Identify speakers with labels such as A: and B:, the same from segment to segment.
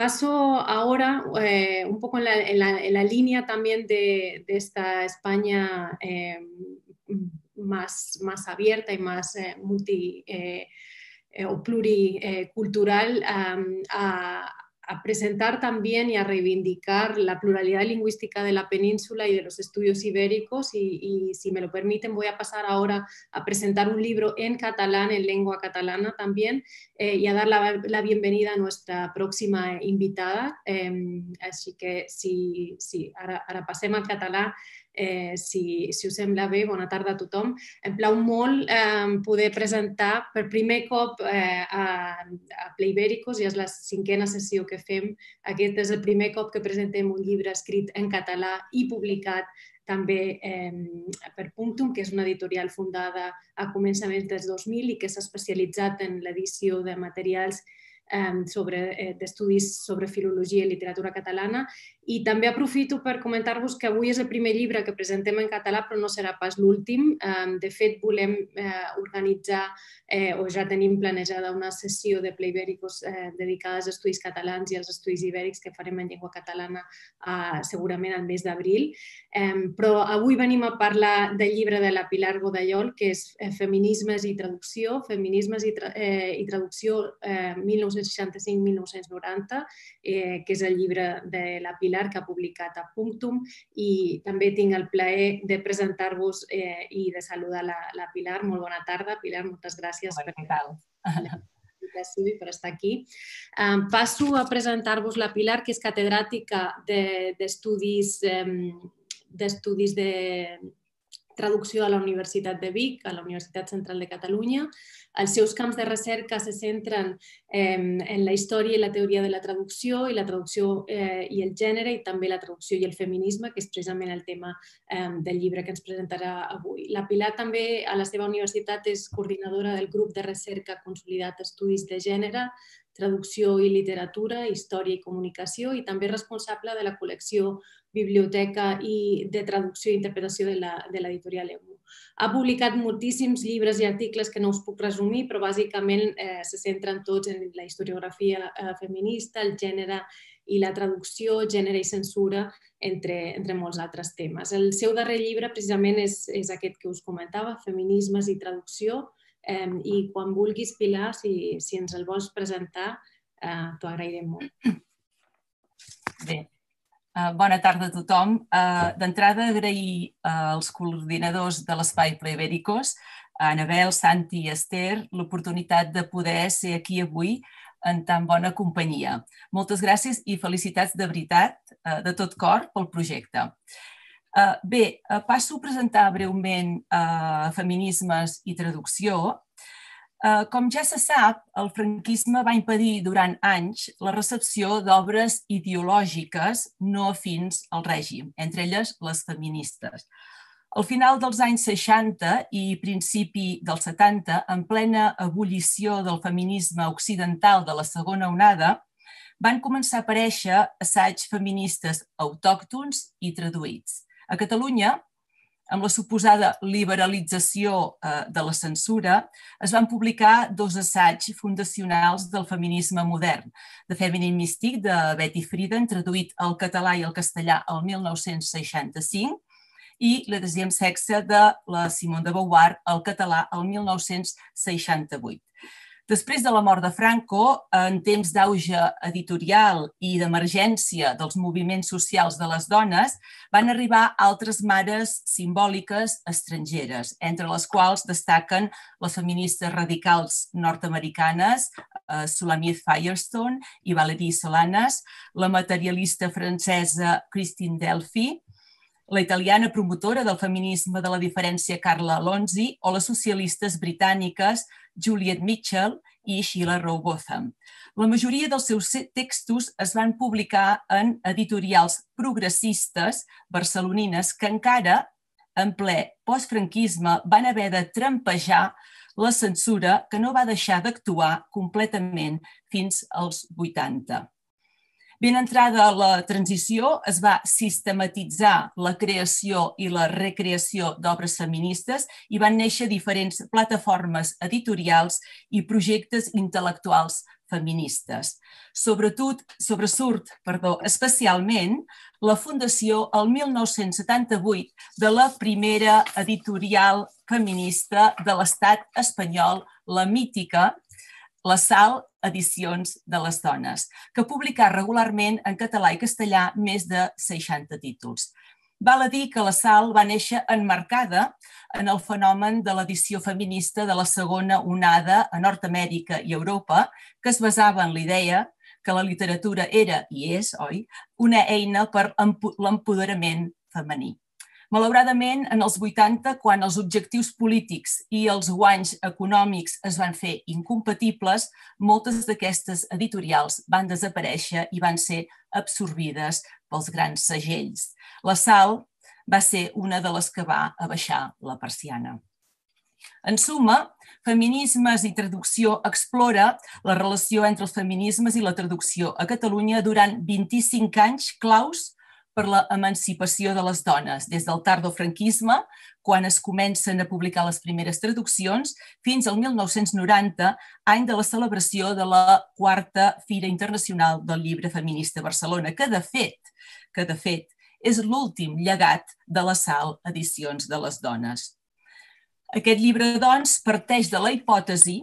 A: Paso ahora eh, un poco en la, línea también de, esta España eh, más, más abierta y más eh, multi o pluricultural a, a presentar también y a reivindicar la pluralidad lingüística de la península y de los estudios ibéricos y, si me lo permiten voy a pasar ahora a presentar un libro en catalán, en lengua catalana también eh, y a dar la, bienvenida a nuestra próxima invitada. Em, así que si, si ahora, ahora pasemos al catalán eh, si, si us sembla bé, bona tarda a tothom. Em plau molt eh, poder presentar per primer cop eh, a, a Playbéricos, ja és la cinquena sessió que fem. Aquest és el primer cop que presentem un llibre escrit en català i publicat també eh, per Punctum, que és una editorial fundada a començaments dels 2000 i que s'ha especialitzat en l'edició de materials sobre, eh, d'estudis sobre filologia i literatura catalana i també aprofito per comentar-vos que avui és el primer llibre que presentem en català però no serà pas l'últim. De fet, volem eh, organitzar eh, o ja tenim planejada una sessió de Playbéricos eh, dedicades als estudis catalans i als estudis ibèrics que farem en llengua catalana eh, segurament al mes d'abril. Però avui venim a parlar del llibre de la Pilar Godallol, que és eh, Feminismes i traducció, Feminismes i, eh, i traducció eh, 1965-1990, eh, que és el llibre de la Pilar que ha publicat a Punctum i també tinc el plaer de presentar-vos eh, i de saludar la, la Pilar. Molt bona tarda, Pilar, moltes gràcies
B: per,
A: i per estar aquí. Um, passo a presentar-vos la Pilar, que és catedràtica d'estudis de, d'estudis de, traducció a la Universitat de Vic, a la Universitat Central de Catalunya. Els seus camps de recerca se centren eh, en la història i la teoria de la traducció i la traducció eh, i el gènere i també la traducció i el feminisme, que és precisament el tema eh, del llibre que ens presentarà avui. La Pilar també a la seva universitat és coordinadora del grup de recerca consolidat Estudis de Gènere, traducció i literatura, història i comunicació i també responsable de la col·lecció biblioteca i de traducció i interpretació de l'editorial EMU. Ha publicat moltíssims llibres i articles que no us puc resumir, però bàsicament eh, se centren tots en la historiografia eh, feminista, el gènere i la traducció, gènere i censura, entre, entre molts altres temes. El seu darrer llibre precisament és, és aquest que us comentava, Feminismes i traducció, eh, i quan vulguis, Pilar, si, si ens el vols presentar, eh, t'ho agrairem molt.
B: Bé, Uh, bona tarda a tothom. Uh, D'entrada, agrair uh, als coordinadors de l'Espai Pleibèricos, a Anabel, Santi i Esther, l'oportunitat de poder ser aquí avui en tan bona companyia. Moltes gràcies i felicitats de veritat, de tot cor, pel projecte. Uh, bé, uh, passo a presentar breument uh, feminismes i traducció, Eh, com ja se sap, el franquisme va impedir durant anys la recepció d'obres ideològiques no afins al règim, entre elles les feministes. Al final dels anys 60 i principi dels 70, en plena ebullició del feminisme occidental de la segona onada, van començar a aparèixer assaigs feministes autòctons i traduïts. A Catalunya, amb la suposada liberalització eh, de la censura, es van publicar dos assaigs fundacionals del feminisme modern, The Feminine Mystic, de Betty Friedan, traduït al català i al castellà el 1965, i La deuxième sexe de la Simone de Beauvoir al català el 1968. Després de la mort de Franco, en temps d'auge editorial i d'emergència dels moviments socials de les dones, van arribar altres mares simbòliques estrangeres, entre les quals destaquen les feministes radicals nord-americanes eh, Sulamith Firestone i Valérie Solanas, la materialista francesa Christine Delphi, la italiana promotora del feminisme de la diferència Carla Alonzi o les socialistes britàniques Juliet Mitchell i Sheila Rowbotham. La majoria dels seus textos es van publicar en editorials progressistes barcelonines que encara, en ple postfranquisme, van haver de trampejar la censura que no va deixar d'actuar completament fins als 80. Ben entrada la transició, es va sistematitzar la creació i la recreació d'obres feministes i van néixer diferents plataformes editorials i projectes intel·lectuals feministes. Sobretot, sobresurt perdó, especialment la fundació el 1978 de la primera editorial feminista de l'estat espanyol, la mítica, la Sal Edicions de les Dones, que publicà regularment en català i castellà més de 60 títols. Val a dir que la Sal va néixer enmarcada en el fenomen de l'edició feminista de la segona onada a Nord-Amèrica i Europa, que es basava en l'idea que la literatura era i és, oi, una eina per l'empoderament femení. Malauradament, en els 80, quan els objectius polítics i els guanys econòmics es van fer incompatibles, moltes d'aquestes editorials van desaparèixer i van ser absorbides pels grans segells. La Sal va ser una de les que va abaixar la persiana. En suma, Feminismes i traducció explora la relació entre els feminismes i la traducció a Catalunya durant 25 anys claus per la emancipació de les dones, des del tardofranquisme, quan es comencen a publicar les primeres traduccions, fins al 1990, any de la celebració de la quarta Fira Internacional del Llibre Feminista a Barcelona, que de fet, que de fet és l'últim llegat de la Sal Edicions de les Dones. Aquest llibre, doncs, parteix de la hipòtesi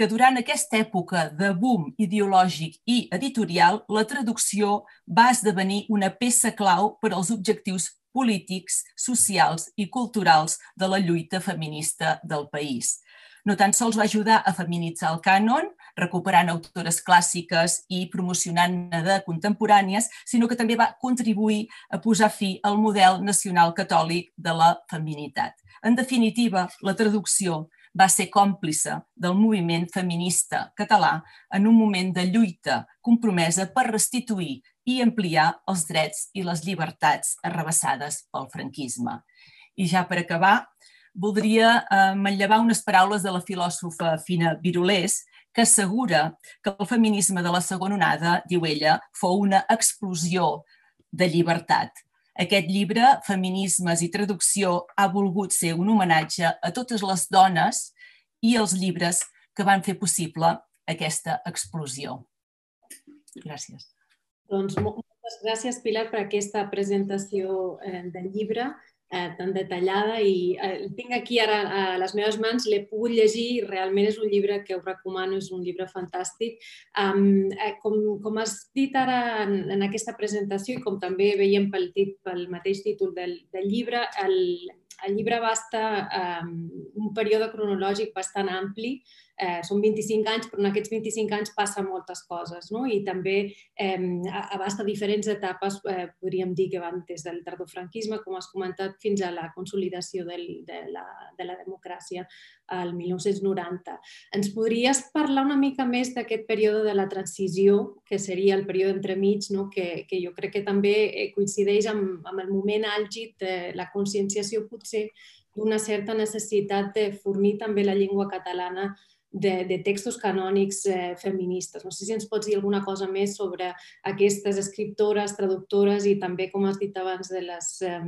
B: que durant aquesta època de boom ideològic i editorial, la traducció va esdevenir una peça clau per als objectius polítics, socials i culturals de la lluita feminista del país. No tan sols va ajudar a feminitzar el cànon, recuperant autores clàssiques i promocionant-ne de contemporànies, sinó que també va contribuir a posar fi al model nacional catòlic de la feminitat. En definitiva, la traducció va ser còmplice del moviment feminista català en un moment de lluita compromesa per restituir i ampliar els drets i les llibertats arrabassades pel franquisme. I ja per acabar, voldria eh, manllevar unes paraules de la filòsofa Fina Virulés, que assegura que el feminisme de la segona onada, diu ella, fou una explosió de llibertat, aquest llibre, Feminismes i traducció, ha volgut ser un homenatge a totes les dones i els llibres que van fer possible aquesta explosió. Gràcies.
A: Doncs moltes gràcies, Pilar, per aquesta presentació eh, del llibre eh, tan detallada i eh, tinc aquí ara a les meves mans, l'he pogut llegir i realment és un llibre que us recomano, és un llibre fantàstic. Um, eh, com, com has dit ara en, en aquesta presentació i com també veiem pel, tit, pel mateix títol del, del llibre, el, el llibre abasta um, un període cronològic bastant ampli eh, són 25 anys, però en aquests 25 anys passen moltes coses, no? I també eh, abasta diferents etapes, eh, podríem dir que van des del tardofranquisme, com has comentat, fins a la consolidació del, de, la, de la democràcia al 1990. Ens podries parlar una mica més d'aquest període de la transició, que seria el període entremig, no? que, que jo crec que també eh, coincideix amb, amb el moment àlgid de la conscienciació potser d'una certa necessitat de fornir també la llengua catalana de, de textos canònics eh, feministes. No sé si ens pots dir alguna cosa més sobre aquestes escriptores, traductores i també, com has dit abans, de les eh,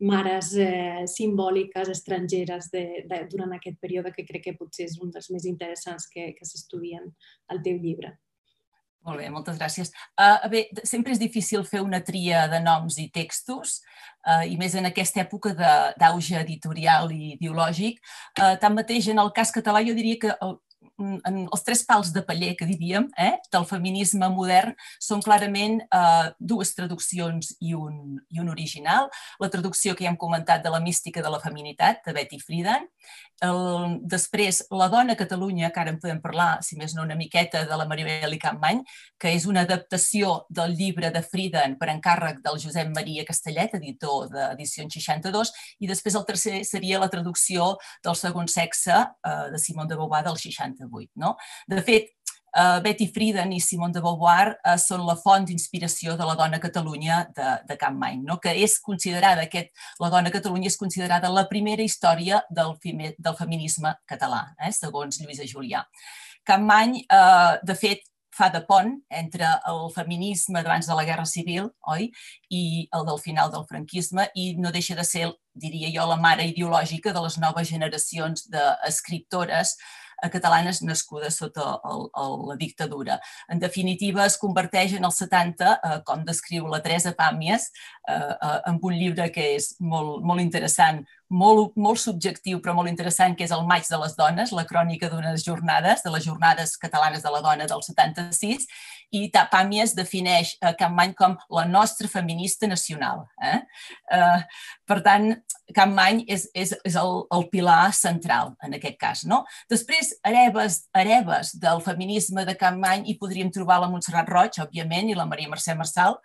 A: mares eh, simbòliques estrangeres de, de, durant aquest període que crec que potser és un dels més interessants que, que s'estudien al teu llibre.
B: Molt bé, moltes gràcies. Uh, bé, sempre és difícil fer una tria de noms i textos, uh, i més en aquesta època d'auge editorial i ideològic. Uh, tanmateix, en el cas català, jo diria que el, en els tres pals de paller que diríem eh, del feminisme modern són clarament eh, dues traduccions i un, i un original. La traducció que ja hem comentat de la mística de la feminitat, de Betty Friedan, el, després, La dona a Catalunya, que ara en podem parlar, si més no una miqueta, de la Maribel i Campmany, que és una adaptació del llibre de Friedan per encàrrec del Josep Maria Castellet, editor d'edició 62, i després el tercer seria la traducció del segon sexe eh, de Simone de Beauvoir del 68. No? De fet, Uh, Betty Friedan i Simone de Beauvoir uh, són la font d'inspiració de la dona Catalunya de, de Campmany, no? que és considerada, aquest, la dona Catalunya és considerada la primera història del, fime, del feminisme català, eh, segons Lluïsa Julià. Campmany, uh, de fet, fa de pont entre el feminisme d'abans de la Guerra Civil, oi, i el del final del franquisme, i no deixa de ser, diria jo, la mare ideològica de les noves generacions d'escriptores catalanes nascudes sota el, el, la dictadura. En definitiva, es converteix en els 70, eh, com descriu la Teresa Pàmies, eh, eh, amb un llibre que és molt, molt interessant, molt, molt subjectiu però molt interessant, que és el Maig de les Dones, la crònica d'unes jornades, de les jornades catalanes de la dona del 76, i Pàmies defineix eh, Campmany com la nostra feminista nacional. Eh? Eh, per tant, Campmany és, és, és el, el pilar central en aquest cas. No? Després, hereves, hereves del feminisme de Campmany hi podríem trobar la Montserrat Roig, òbviament, i la Maria Mercè Marçal,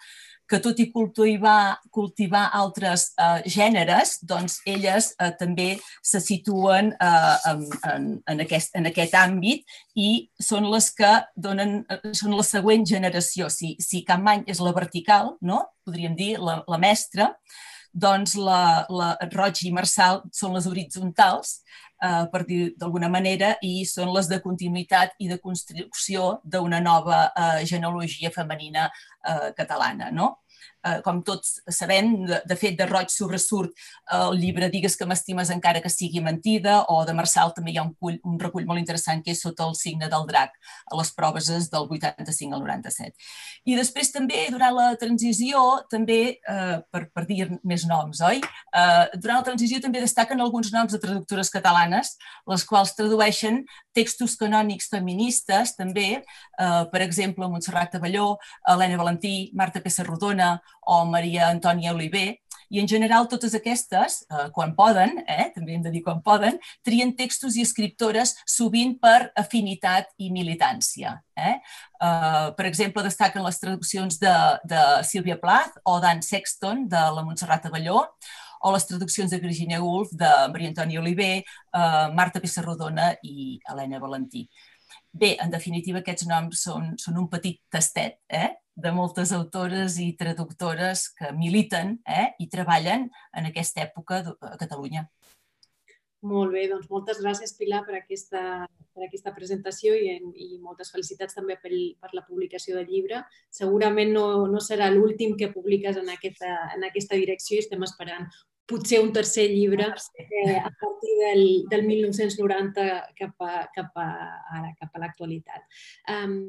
B: que tot i cultivar, cultivar altres eh, gèneres, doncs elles eh, també se situen eh, en, en, aquest, en aquest àmbit i són les que donen, eh, són la següent generació. Si, si Campmany és la vertical, no? podríem dir la, la mestra, doncs la, la Roig i Marçal són les horitzontals, eh, per dir d'alguna manera, i són les de continuïtat i de construcció d'una nova eh, genealogia femenina eh, catalana. No? Eh, com tots sabem, de, de fet, de Roig sobresurt el llibre Digues que m'estimes encara que sigui mentida, o de Marçal també hi ha un, cull, un recull molt interessant que és Sota el signe del drac, a les proves del 85 al 97. I després també, durant la transició, també, eh, per, per dir més noms, oi? Eh, durant la transició també destaquen alguns noms de traductores catalanes, les quals tradueixen textos canònics feministes, també, eh, per exemple, Montserrat Avelló, Helena Valentí, Marta Pessarrodona o Maria Antònia Oliver, i en general totes aquestes, eh, quan poden, eh, també hem de dir quan poden, trien textos i escriptores sovint per afinitat i militància. Eh? Eh, per exemple, destaquen les traduccions de, de Sílvia Plath o d'Anne Sexton, de la Montserrat Avelló, o les traduccions de Virginia Woolf, de Maria Antònia Oliver, eh, Marta Pissarrodona i Helena Valentí. Bé, en definitiva, aquests noms són, són un petit tastet eh? de moltes autores i traductores que militen eh, i treballen en aquesta època a Catalunya.
A: Molt bé, doncs moltes gràcies, Pilar, per aquesta, per aquesta presentació i, en, i moltes felicitats també per, per la publicació del llibre. Segurament no, no serà l'últim que publiques en aquesta, en aquesta direcció i estem esperant potser un tercer llibre eh, a partir del, del 1990 cap a, cap a, ara, cap a l'actualitat. Um,